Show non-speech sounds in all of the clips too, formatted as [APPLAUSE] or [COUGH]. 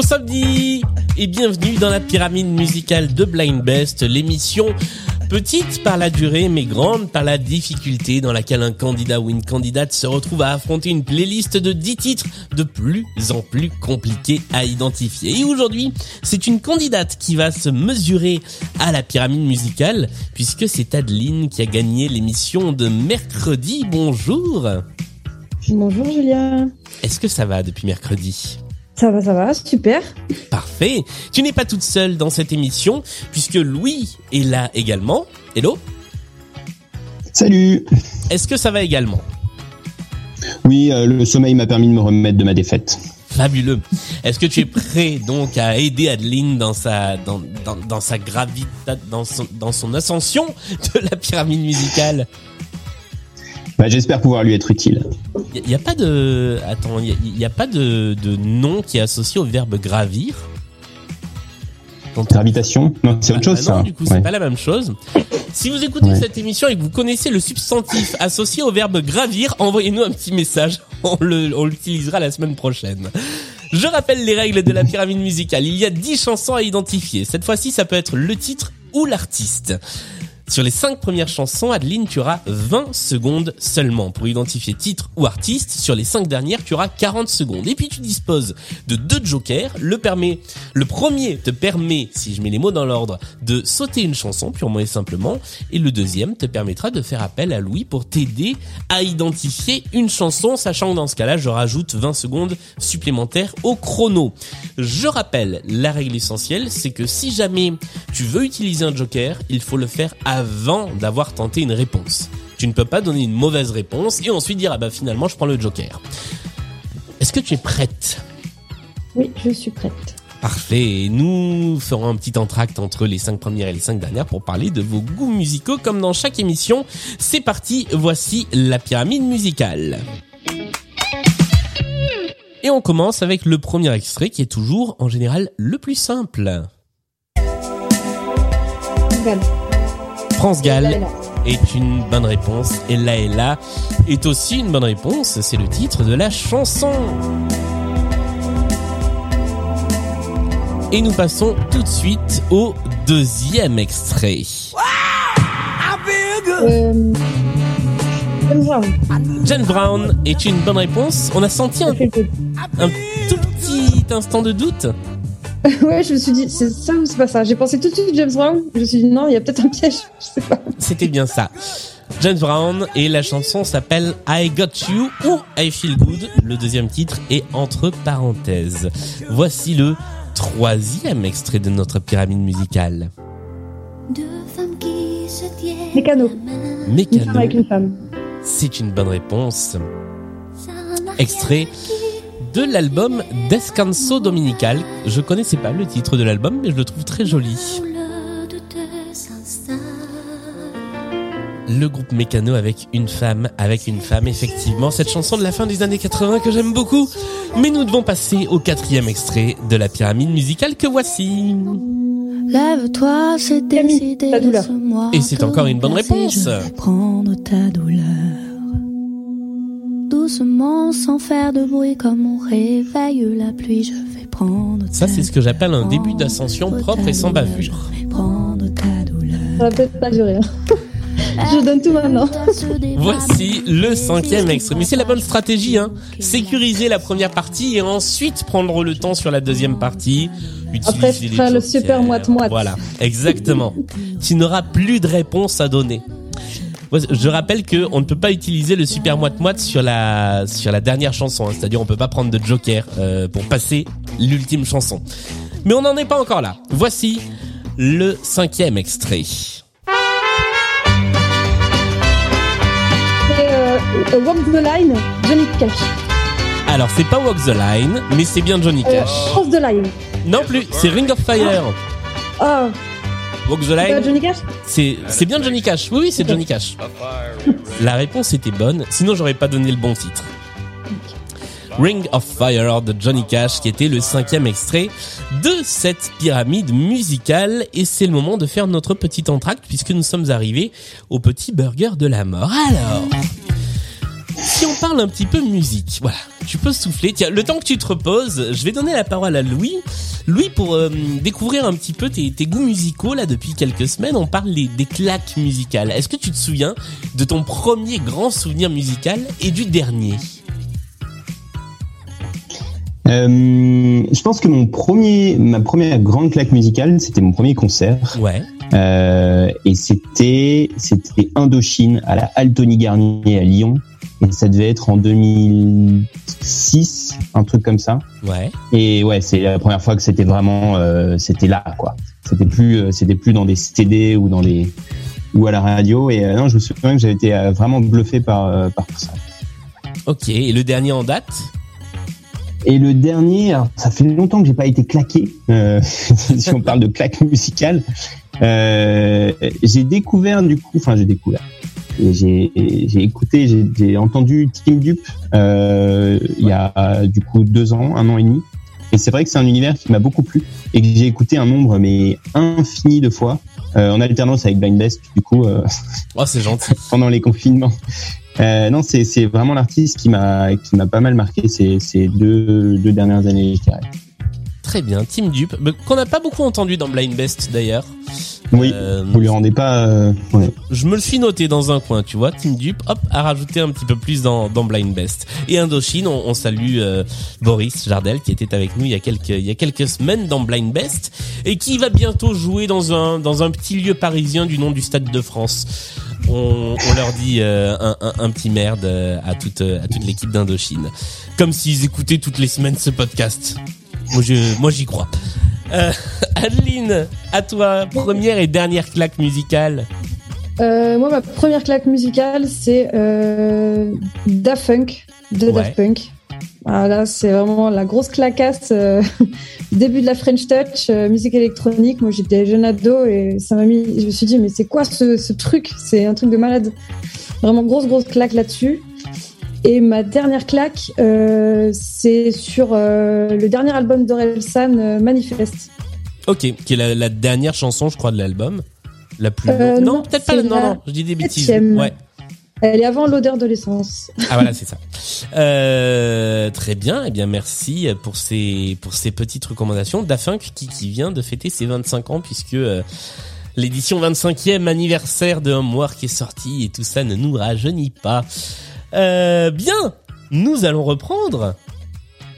bon samedi et bienvenue dans la pyramide musicale de Blind Best, l'émission petite par la durée mais grande par la difficulté dans laquelle un candidat ou une candidate se retrouve à affronter une playlist de 10 titres de plus en plus compliqués à identifier. Et aujourd'hui, c'est une candidate qui va se mesurer à la pyramide musicale puisque c'est Adeline qui a gagné l'émission de mercredi. Bonjour Bonjour Julien. Est-ce que ça va depuis mercredi? Ça va, ça va, super. Parfait. Tu n'es pas toute seule dans cette émission, puisque Louis est là également. Hello Salut Est-ce que ça va également? Oui, euh, le sommeil m'a permis de me remettre de ma défaite. Fabuleux. Est-ce que tu es prêt donc à aider Adeline dans sa dans, dans, dans sa gravité dans son dans son ascension de la pyramide musicale? Bah, J'espère pouvoir lui être utile. Il n'y a, pas de attends, il a pas de, de nom qui est associé au verbe gravir? Gravitation? Non, c'est autre Ah, chose bah non, ça. du coup, c'est Ouais. pas la même chose. Si vous écoutez Ouais. cette émission et que vous connaissez le substantif associé au verbe gravir, envoyez-nous un petit message. [LAUGHS] On le, on l'utilisera la semaine prochaine. Je rappelle les règles de la pyramide musicale. Il y a 10 chansons à identifier. Cette fois-ci, ça peut être le titre ou l'artiste. Sur les 5 premières chansons, Adeline, tu auras 20 secondes seulement pour identifier titre ou artiste. Sur les 5 dernières, tu auras 40 secondes. Et puis tu disposes de deux jokers. Le premier te permet, si je mets les mots dans l'ordre, de sauter une chanson purement et simplement. Et le deuxième te permettra de faire appel à Louis pour t'aider à identifier une chanson, sachant que dans ce cas-là, je rajoute 20 secondes supplémentaires au chrono. Je rappelle, la règle essentielle, c'est que si jamais tu veux utiliser un joker, il faut le faire avant d'avoir tenté une réponse. Tu ne peux pas donner une mauvaise réponse et ensuite dire ah bah finalement je prends le joker. Est-ce que tu es prête? Oui, je suis prête. Parfait. Et Nous ferons un petit entracte entre les cinq premières et les cinq dernières pour parler de vos goûts musicaux comme dans chaque émission. C'est parti. Voici la pyramide musicale. Et on commence avec le premier extrait qui est toujours en général le plus simple. France Gall est une bonne réponse. Et là et là est aussi une bonne réponse. C'est le titre de la chanson. Et nous passons tout de suite au deuxième extrait. Euh, Brown. Jane Brown est une bonne réponse. On a senti un tout petit instant de doute. [LAUGHS] ouais, je me suis dit, c'est ça ou c'est pas ça? J'ai pensé tout de suite James Brown. Je me suis dit, non, il y a peut-être un piège. [LAUGHS] Je sais pas. C'était bien ça. James Brown et la chanson s'appelle I Got You ou I Feel Good. Le deuxième titre est entre parenthèses. Voici le troisième extrait de notre pyramide musicale. Deux femmes qui se tiennent Mécano. Une Mécano, femme avec une femme. c'est une bonne réponse. Extrait de l'album Descanso Dominical. Je connaissais pas le titre de l'album, mais je le trouve très joli. le groupe Mécano avec une femme, avec une femme, effectivement. Cette chanson de la fin des années 80 que j'aime beaucoup. Mais nous devons passer au quatrième extrait de la pyramide musicale que voici. Lève-toi, c'est Camille, décidé. ta douleur. laisse-moi Et c'est encore une bonne réponse. Je vais prendre ta douleur. Doucement, sans faire de bruit, comme on réveille la pluie, je vais prendre Ça, c'est ce que j'appelle un début d'ascension Prendre propre ta et sans douleur, bavure. Je vais prendre ta douleur. Ça va peut-être pas durer. hein. [LAUGHS] Je donne tout maintenant. Voici le cinquième extrait. Mais c'est la bonne stratégie, hein. Sécuriser la première partie et ensuite prendre le temps sur la deuxième partie. Après, Utiliser les faire le super moite-moite. Voilà, exactement. tu n'auras plus de réponse à donner. Je rappelle que on ne peut pas utiliser le super moite-moite sur la sur la dernière chanson, hein. c'est-à-dire on peut pas prendre de joker euh, pour passer l'ultime chanson. Mais on n'en est pas encore là. Voici le cinquième extrait. C'est euh, euh, Walk the Line, Johnny Cash. Alors c'est pas Walk the Line, mais c'est bien Johnny Euh, Cash. Cross the Line. Non plus, c'est Ring of Fire. Ah, Walk the c'est pas Line, Johnny Cash c'est c'est bien Johnny Cash. Oui oui, c'est Johnny Cash. La réponse était bonne, sinon j'aurais pas donné le bon titre. Ring of Fire de Johnny Cash, qui était le cinquième extrait de cette pyramide musicale. Et c'est le moment de faire notre petit entracte, puisque nous sommes arrivés au petit burger de la mort. Alors, Si on parle un petit peu musique, voilà, tu peux souffler. Tiens, le temps que tu te reposes, je vais donner la parole à Louis. Louis, pour euh, découvrir un petit peu tes, tes, goûts musicaux, là, depuis quelques semaines, on parle des, des claques musicales. Est-ce que tu te souviens de ton premier grand souvenir musical et du dernier? Euh, je pense que mon premier, ma première grande claque musicale, c'était mon premier concert. Ouais. Euh, et c'était, c'était Indochine à la Altony Garnier à Lyon. Et ça devait être en 2006, un truc comme ça. Ouais. Et ouais, c'est la première fois que c'était vraiment, euh, c'était là, quoi. C'était plus, euh, c'était plus dans des CD ou dans les, ou à la radio. Et euh, non, je me souviens que j'avais été euh, vraiment bluffé par, par ça. Ok. Et le dernier en date? Et le dernier, alors, ça fait longtemps que j'ai pas été claqué. Euh, [LAUGHS] si on parle de claque musicale, euh, j'ai découvert du coup, enfin j'ai découvert, j'ai écouté, j'ai entendu Team Dupe euh, il y a du coup deux ans, un an et demi. Et c'est vrai que c'est un univers qui m'a beaucoup plu et que j'ai écouté un nombre mais infini de fois euh, en alternance avec Blind Best du coup. Euh, [LAUGHS] oh c'est gentil. [LAUGHS] pendant les confinements. Euh, non, c'est c'est vraiment l'artiste qui m'a qui m'a pas mal marqué ces ces deux deux dernières années, je dirais. Très bien, Team Dupe, qu'on n'a pas beaucoup entendu dans Blind Best d'ailleurs. Oui, euh, vous lui rendez pas. Euh, ouais. Je me le suis noté dans un coin, tu vois. Team Dupe, hop, a rajouté un petit peu plus dans, dans Blind Best. Et Indochine, on, on salue euh, Boris Jardel qui était avec nous il y a quelques il y a quelques semaines dans Blind Best et qui va bientôt jouer dans un dans un petit lieu parisien du nom du Stade de France. On, on leur dit euh, un, un, un, petit merde à toute à toute l'équipe d'Indochine, comme s'ils écoutaient toutes les semaines ce podcast. Moi, je, moi, j'y crois. Euh, [LAUGHS] Adeline, à toi, première et dernière claque musicale. Euh, moi, ma première claque musicale, c'est euh, Daft Punk, de ouais. Daft Punk. Là, c'est vraiment la grosse clacasse. Euh, [LAUGHS] début de la French Touch, euh, musique électronique. Moi, j'étais jeune ado et ça m'a mis. Je me suis dit, mais c'est quoi ce, ce truc? C'est un truc de malade. Vraiment grosse, grosse claque là-dessus. Et ma dernière claque, euh, c'est sur euh, le dernier album d'Orelsan, euh, Manifeste. Ok, qui est la, la, dernière chanson, je crois, de l'album. La plus longue. non, non peut-être pas. Non, non, je dis des bêtises. Ouais. Elle est avant l'odeur de l'essence. Ah voilà, c'est ça. Euh, très bien. Eh bien, merci pour ces pour ces petites recommandations. Dafunk qui qui vient de fêter ses 25 ans puisque euh, l'édition 25e anniversaire de Homework est sortie et tout ça ne nous rajeunit pas. Euh, bien, nous allons reprendre.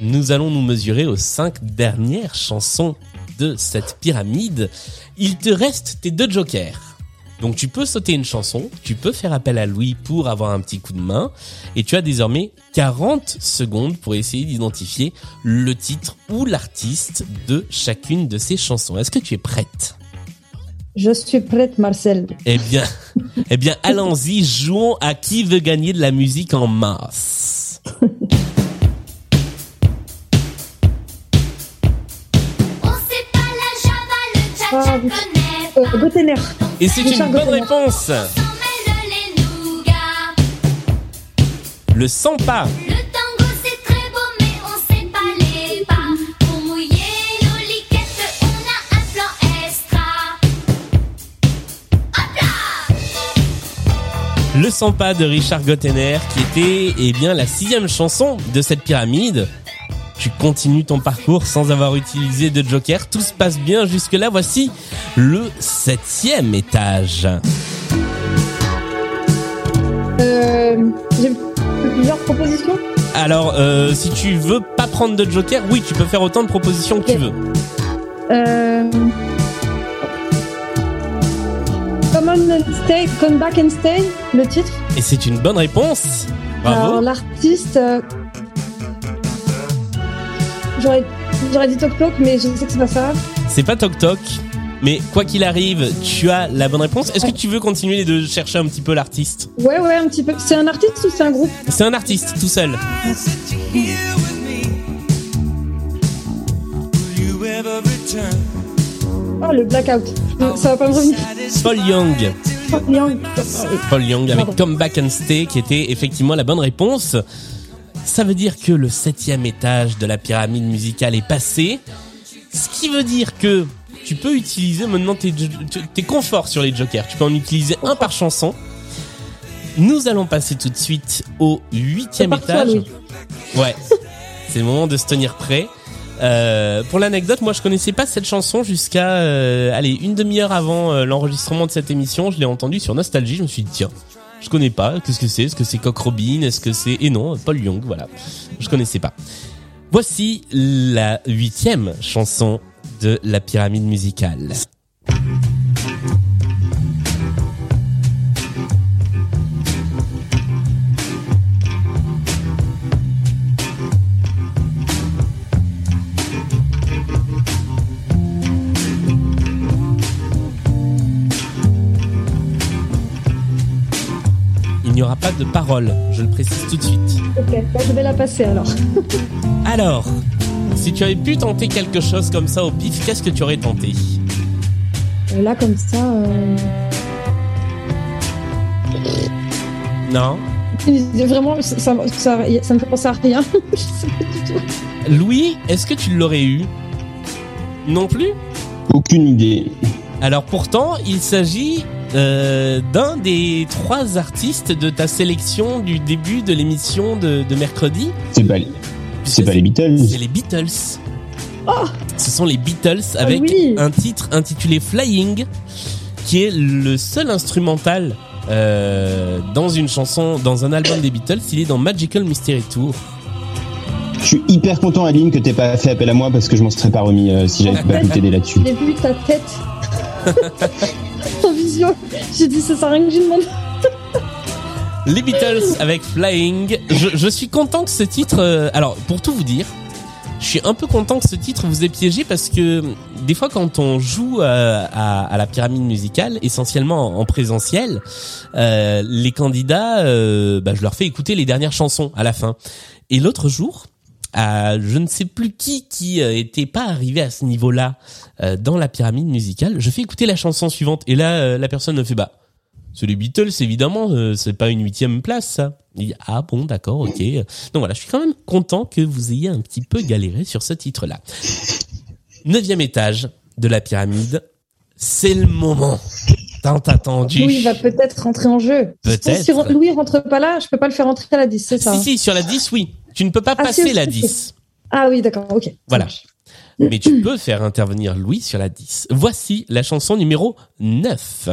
Nous allons nous mesurer aux cinq dernières chansons de cette pyramide. Il te reste tes deux jokers. Donc tu peux sauter une chanson, tu peux faire appel à Louis pour avoir un petit coup de main, et tu as désormais 40 secondes pour essayer d'identifier le titre ou l'artiste de chacune de ces chansons. Est-ce que tu es prête? Je suis prête, Marcel. Eh bien, [LAUGHS] eh bien, allons-y, jouons à qui veut gagner de la musique en masse. Ah, euh, Gotener. Et c'est une bonne Gotener. réponse. Le sans Le sans pas de Richard Gottener qui était eh bien la sixième chanson de cette pyramide. Tu continues ton parcours sans avoir utilisé de joker. Tout se passe bien jusque là. Voici le septième étage. Euh, J'ai plusieurs propositions? Alors, euh, si tu veux pas prendre de joker, oui, tu peux faire autant de propositions que tu veux. Euh... Come stay, come back and stay, le titre. Et c'est une bonne réponse. Alors Bravo. l'artiste, euh, j'aurais, j'aurais dit Tok Tok, mais je sais que c'est pas ça. C'est pas Toc Toc. Mais quoi qu'il arrive, tu as la bonne réponse. Est-ce que tu veux continuer de chercher un petit peu l'artiste? Ouais, ouais, un petit peu. C'est un artiste ou c'est un groupe? C'est un artiste tout seul. Oh, le Blackout. Non, Ça va pas me revenir. Paul Young. Oh, Young. Paul Young avec Pardon. Come Back and Stay qui était effectivement la bonne réponse. Ça veut dire que le septième étage de la pyramide musicale est passé. Ce qui veut dire que tu peux utiliser maintenant tes, tes conforts sur les jokers. Tu peux en utiliser un par chanson. Nous allons passer tout de suite au huitième étage. Ouais, c'est le moment de se tenir prêt. Euh, pour l'anecdote, moi je connaissais pas cette chanson jusqu'à euh, allez une demi-heure avant euh, l'enregistrement de cette émission. Je l'ai entendue sur Nostalgie. Je me suis dit tiens, je connais pas. Qu'est-ce que c'est? Est-ce que c'est Coq Robin? Est-ce que c'est et non Paul Young Voilà, je connaissais pas. Voici la huitième chanson de la pyramide musicale. Il n'y aura pas de parole, je le précise tout de suite. Ok, bah, je vais la passer alors. [LAUGHS] Alors, si tu avais pu tenter quelque chose comme ça au pif, qu'est-ce que tu aurais tenté? Euh, Là, comme ça. euh, Non? [LAUGHS] Vraiment, ça, ça, ça, ça me fait penser à rien. [LAUGHS] je sais pas du tout. Louis, est-ce que tu l'aurais eu? Non plus? Aucune idée. Alors pourtant, il s'agit euh, d'un des trois artistes de ta sélection du début de l'émission de, de mercredi. C'est pas, c'est pas les Beatles. C'est les Beatles. Ce sont les Beatles avec Ah oui. un titre intitulé Flying, qui est le seul instrumental euh, dans une chanson, dans un album des Beatles. Il est dans Magical Mystery Tour. Je suis hyper content, Aline, que t'aies pas fait appel à moi parce que je m'en serais pas remis euh, si j'avais pas [LAUGHS] pu t'aider là-dessus. J'ai vu ta tête [LAUGHS] J'ai dit, ça sert à rien que je demande. [LAUGHS] Les Beatles avec Flying. Je, je suis content que ce titre. euh, alors, pour tout vous dire, je suis un peu content que ce titre vous ait piégé parce que des fois, quand on joue euh, à, à la pyramide musicale, essentiellement en présentiel, euh, les candidats, euh, bah, je leur fais écouter les dernières chansons à la fin. Et l'autre jour, à je ne sais plus qui qui euh, était pas arrivé à ce niveau-là euh, dans la pyramide musicale, je fais écouter la chanson suivante et là, euh, la personne me fait bah. C'est les Beatles, évidemment, c'est pas une huitième place, ça. Il dit, ah bon, d'accord, ok. Donc voilà, je suis quand même content que vous ayez un petit peu galéré sur ce titre-là. Neuvième étage de la pyramide, c'est le moment tant attendu. Louis va peut-être rentrer en jeu. Peut-être. Si Louis rentre pas là, je peux pas le faire rentrer à la 10, c'est ça Si, si, sur la 10, oui. Tu ne peux pas Ah, passer si, la si, si. 10. Ah oui, d'accord, ok. Voilà. Mais tu peux faire intervenir Louis sur la 10. Voici la chanson numéro 9.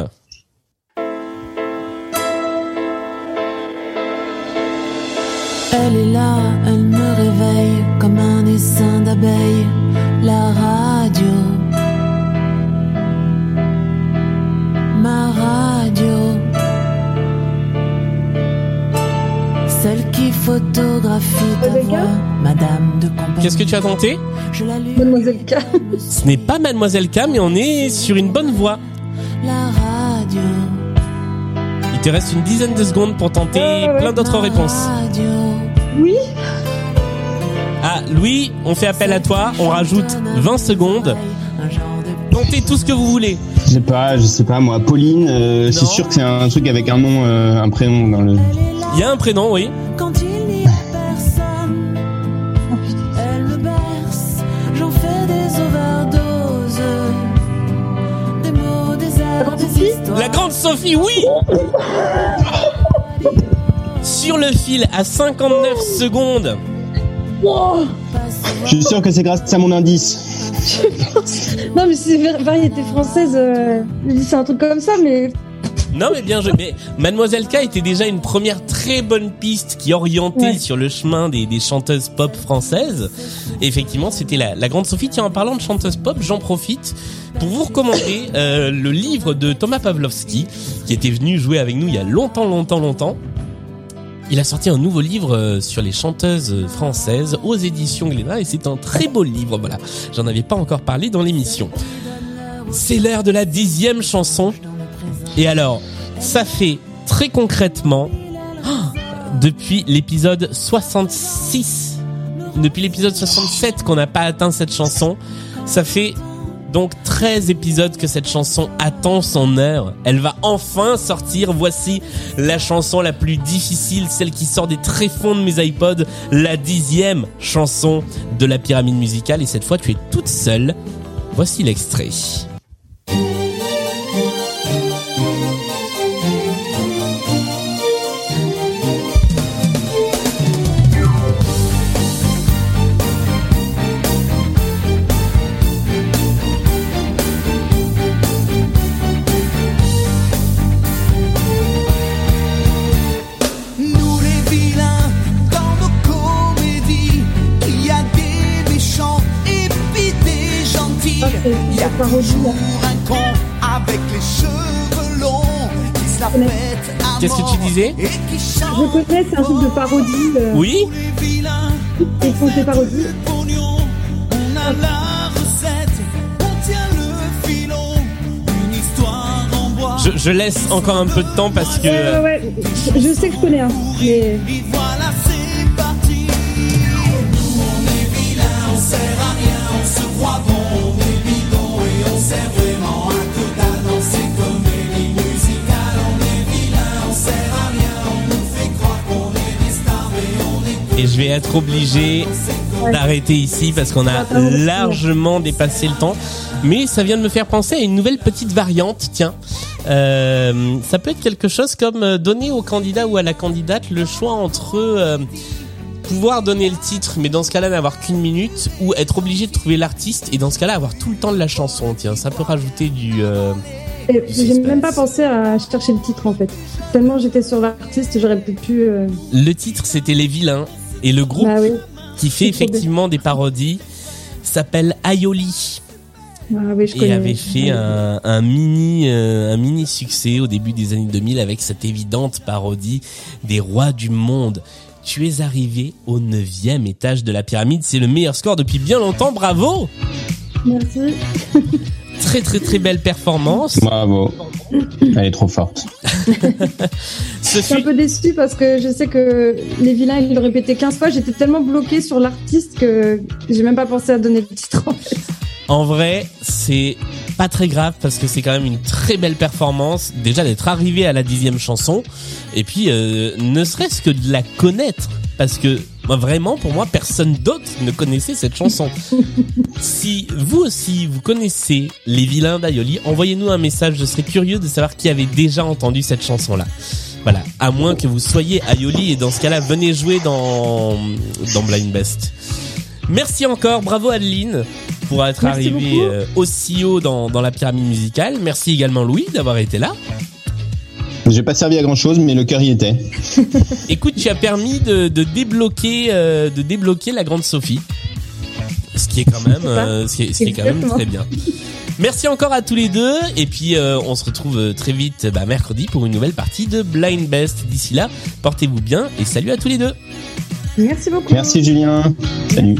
Elle est là, elle me réveille comme un essaim d'abeilles. La radio, photographie voix, Madame de compagnie. Qu'est-ce que tu as tenté Je l'allume. Mademoiselle K. Ce n'est pas Mademoiselle K, mais on est sur une bonne voie. La radio. Il te reste une dizaine de secondes pour tenter ouais, plein d'autres réponses. radio. Oui Ah, Louis, on fait appel à toi, on rajoute 20 secondes. De Tentez tout ce que vous voulez. Je sais pas, je sais pas moi. Pauline, euh, c'est sûr que c'est un truc avec un nom, euh, un prénom dans le. Il y a un prénom, oui. Grande Sophie, oui Sur le fil à 59 secondes. Wow Je suis sûr que c'est grâce à mon indice. [LAUGHS] Non, mais c'est var- variété française. euh, je c'est un truc comme ça, mais Non mais bien joué. Mais Mademoiselle K était déjà une première très bonne piste qui orientait Ouais. sur le chemin des, des chanteuses pop françaises. Et effectivement, c'était la, la grande Sophie. Tiens, en parlant de chanteuse pop, j'en profite pour vous recommander euh, le livre de Thomas Pavlovski, qui était venu jouer avec nous il y a longtemps, longtemps, longtemps. Il a sorti un nouveau livre euh, sur les chanteuses françaises aux éditions Glénat et c'est un très beau livre. Voilà, j'en avais pas encore parlé dans l'émission. C'est l'heure de la dixième chanson. Et alors, ça fait très concrètement, ah, depuis l'épisode 66, depuis l'épisode 67 qu'on n'a pas atteint cette chanson, ça fait donc 13 épisodes que cette chanson attend son heure. Elle va enfin sortir. Voici la chanson la plus difficile, celle qui sort des tréfonds de mes iPods, la dixième chanson de la pyramide musicale. Et cette fois, tu es toute seule. Voici l'extrait. Parodie. là. Un con avec les cheveux longs qui se la pète à Qu'est-ce que tu disais Je connais, c'est un truc de parodie. euh, Oui. Ils font des parodies. Pognon, on a la recette, on tient le filon, une histoire en bois. je, je laisse encore un peu de temps parce que... Ouais, ouais, ouais. Je, je sais que je connais, hein. Mais Et voilà, Et je vais être obligé d'arrêter ici parce qu'on a largement dépassé le temps. Mais ça vient de me faire penser à une nouvelle petite variante, tiens. Euh, ça peut être quelque chose comme euh, donner au candidat ou à la candidate le choix entre euh, pouvoir donner le titre, mais dans ce cas-là n'avoir qu'une minute, ou être obligé de trouver l'artiste et dans ce cas-là avoir tout le temps de la chanson. Tiens, ça peut rajouter du... euh, et j'ai même pas pensé à chercher le titre en fait. Tellement j'étais sur l'artiste, j'aurais pu. euh, Le titre c'était Les Vilains et le groupe Bah oui. qui fait effectivement des parodies s'appelle Aioli. Ah oui, je et connais. avait fait un, un mini euh, un mini succès au début des années 2000 avec cette évidente parodie des rois du monde. Tu es arrivé au neuvième étage de la pyramide, c'est le meilleur score depuis bien longtemps, bravo Merci. [LAUGHS] Très très très belle performance. Bravo. Elle est trop forte. [LAUGHS] Je suis un peu déçue parce que je sais que les vilains, ils le répétaient 15 fois. J'étais tellement bloquée sur l'artiste que j'ai même pas pensé à donner le titre en fait. En vrai, c'est pas très grave parce que c'est quand même une très belle performance. Déjà d'être arrivé à la dixième chanson et puis euh, ne serait-ce que de la connaître parce que moi, vraiment pour moi personne d'autre ne connaissait cette chanson. [LAUGHS] si vous aussi vous connaissez les vilains d'Aioli, envoyez-nous un message. Je serais curieux de savoir qui avait déjà entendu cette chanson là. Voilà, à moins que vous soyez Aioli et dans ce cas-là venez jouer dans dans Blind Best. Merci encore, bravo Adeline pour être Merci arrivé beaucoup. euh, aussi haut dans, dans la pyramide musicale. Merci également Louis d'avoir été là. J'ai pas servi à grand chose, mais le cœur y était. [LAUGHS] Écoute, tu as permis de, de débloquer euh, de débloquer la grande Sophie, ce qui est quand même euh, ce qui est, ce qui est quand même très bien. Merci encore à tous les deux et puis euh, on se retrouve très vite bah, mercredi pour une nouvelle partie de Blind Best. D'ici là, portez-vous bien et salut à tous les deux. Merci beaucoup. Merci Julien. Salut.